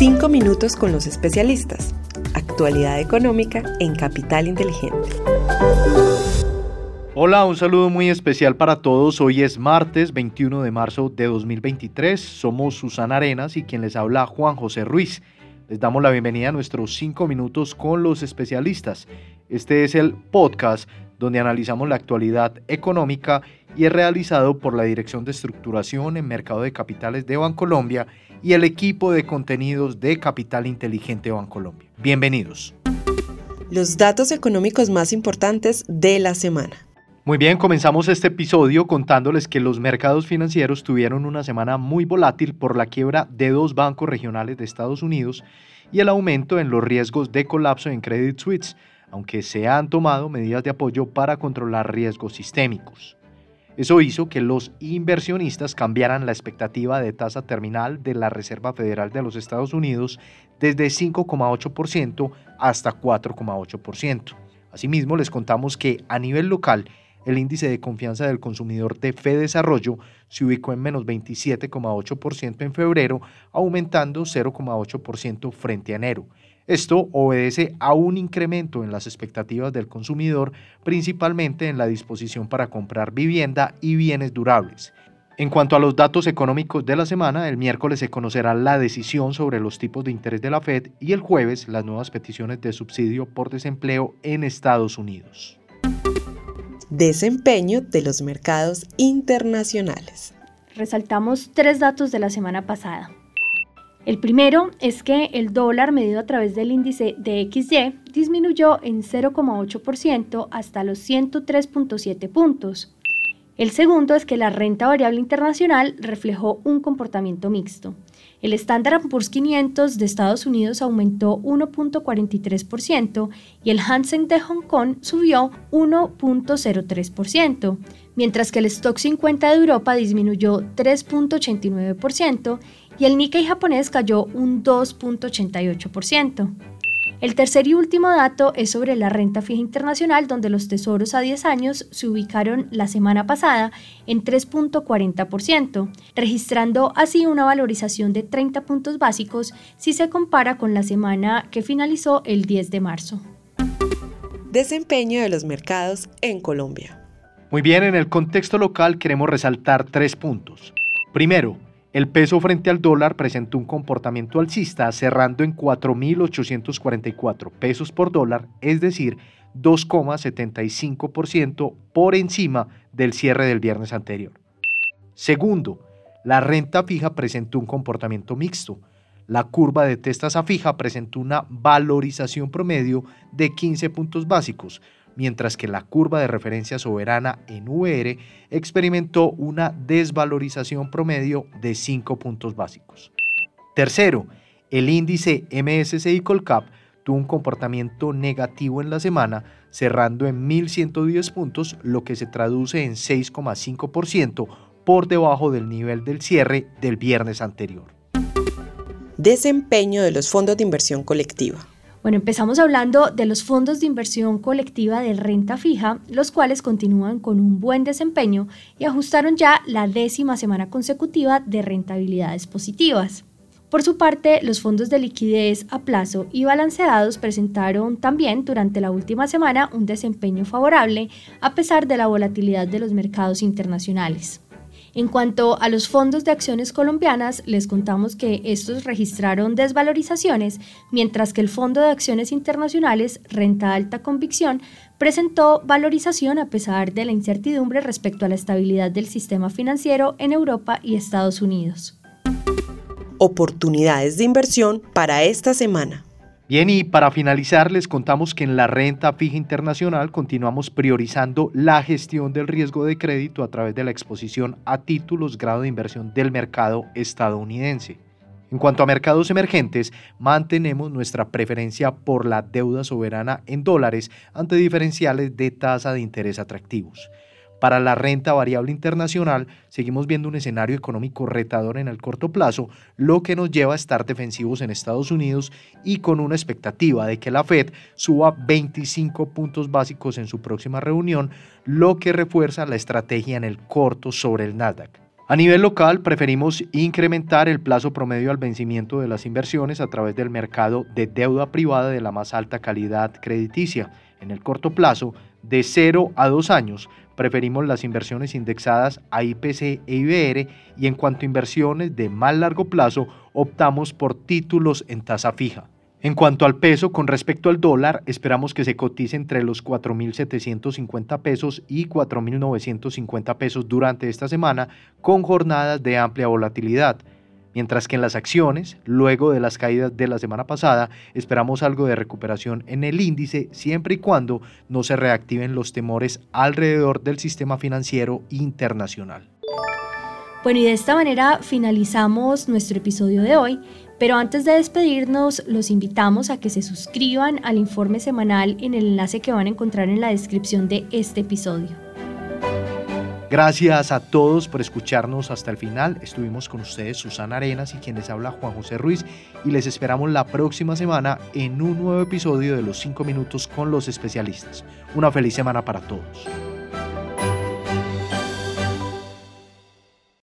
Cinco minutos con los especialistas. Actualidad económica en Capital Inteligente. Hola, un saludo muy especial para todos. Hoy es martes 21 de marzo de 2023. Somos Susana Arenas y quien les habla Juan José Ruiz. Les damos la bienvenida a nuestros cinco minutos con los especialistas. Este es el podcast donde analizamos la actualidad económica y es realizado por la Dirección de Estructuración en Mercado de Capitales de Bancolombia y el equipo de contenidos de Capital Inteligente Bancolombia. Bienvenidos. Los datos económicos más importantes de la semana. Muy bien, comenzamos este episodio contándoles que los mercados financieros tuvieron una semana muy volátil por la quiebra de dos bancos regionales de Estados Unidos y el aumento en los riesgos de colapso en Credit Suisse aunque se han tomado medidas de apoyo para controlar riesgos sistémicos. Eso hizo que los inversionistas cambiaran la expectativa de tasa terminal de la Reserva Federal de los Estados Unidos desde 5,8% hasta 4,8%. Asimismo, les contamos que a nivel local, el índice de confianza del consumidor de Desarrollo se ubicó en menos 27,8% en febrero, aumentando 0,8% frente a enero. Esto obedece a un incremento en las expectativas del consumidor, principalmente en la disposición para comprar vivienda y bienes durables. En cuanto a los datos económicos de la semana, el miércoles se conocerá la decisión sobre los tipos de interés de la Fed y el jueves las nuevas peticiones de subsidio por desempleo en Estados Unidos. Desempeño de los mercados internacionales. Resaltamos tres datos de la semana pasada. El primero es que el dólar medido a través del índice de XY disminuyó en 0,8% hasta los 103.7 puntos. El segundo es que la renta variable internacional reflejó un comportamiento mixto. El Standard Poor's 500 de Estados Unidos aumentó 1.43% y el Hansen de Hong Kong subió 1.03%, mientras que el Stock 50 de Europa disminuyó 3.89% y el Nikkei japonés cayó un 2.88%. El tercer y último dato es sobre la renta fija internacional, donde los tesoros a 10 años se ubicaron la semana pasada en 3.40%, registrando así una valorización de 30 puntos básicos si se compara con la semana que finalizó el 10 de marzo. Desempeño de los mercados en Colombia. Muy bien, en el contexto local queremos resaltar tres puntos. Primero, el peso frente al dólar presentó un comportamiento alcista cerrando en 4.844 pesos por dólar, es decir, 2,75% por encima del cierre del viernes anterior. Segundo, la renta fija presentó un comportamiento mixto. La curva de testa fija presentó una valorización promedio de 15 puntos básicos, mientras que la curva de referencia soberana en VR experimentó una desvalorización promedio de 5 puntos básicos. Tercero, el índice MSCI Colcap tuvo un comportamiento negativo en la semana, cerrando en 1.110 puntos, lo que se traduce en 6,5% por debajo del nivel del cierre del viernes anterior. Desempeño de los fondos de inversión colectiva. Bueno, empezamos hablando de los fondos de inversión colectiva de renta fija, los cuales continúan con un buen desempeño y ajustaron ya la décima semana consecutiva de rentabilidades positivas. Por su parte, los fondos de liquidez a plazo y balanceados presentaron también durante la última semana un desempeño favorable a pesar de la volatilidad de los mercados internacionales. En cuanto a los fondos de acciones colombianas, les contamos que estos registraron desvalorizaciones, mientras que el Fondo de Acciones Internacionales Renta Alta Convicción presentó valorización a pesar de la incertidumbre respecto a la estabilidad del sistema financiero en Europa y Estados Unidos. Oportunidades de inversión para esta semana. Bien, y para finalizar les contamos que en la renta fija internacional continuamos priorizando la gestión del riesgo de crédito a través de la exposición a títulos grado de inversión del mercado estadounidense. En cuanto a mercados emergentes, mantenemos nuestra preferencia por la deuda soberana en dólares ante diferenciales de tasa de interés atractivos. Para la renta variable internacional, seguimos viendo un escenario económico retador en el corto plazo, lo que nos lleva a estar defensivos en Estados Unidos y con una expectativa de que la Fed suba 25 puntos básicos en su próxima reunión, lo que refuerza la estrategia en el corto sobre el Nasdaq. A nivel local, preferimos incrementar el plazo promedio al vencimiento de las inversiones a través del mercado de deuda privada de la más alta calidad crediticia. En el corto plazo, de 0 a 2 años, preferimos las inversiones indexadas a IPC e IBR y en cuanto a inversiones de más largo plazo, optamos por títulos en tasa fija. En cuanto al peso, con respecto al dólar, esperamos que se cotice entre los 4.750 pesos y 4.950 pesos durante esta semana, con jornadas de amplia volatilidad. Mientras que en las acciones, luego de las caídas de la semana pasada, esperamos algo de recuperación en el índice siempre y cuando no se reactiven los temores alrededor del sistema financiero internacional. Bueno, y de esta manera finalizamos nuestro episodio de hoy. Pero antes de despedirnos, los invitamos a que se suscriban al informe semanal en el enlace que van a encontrar en la descripción de este episodio. Gracias a todos por escucharnos hasta el final. Estuvimos con ustedes Susana Arenas y quien les habla Juan José Ruiz y les esperamos la próxima semana en un nuevo episodio de Los 5 Minutos con los especialistas. Una feliz semana para todos.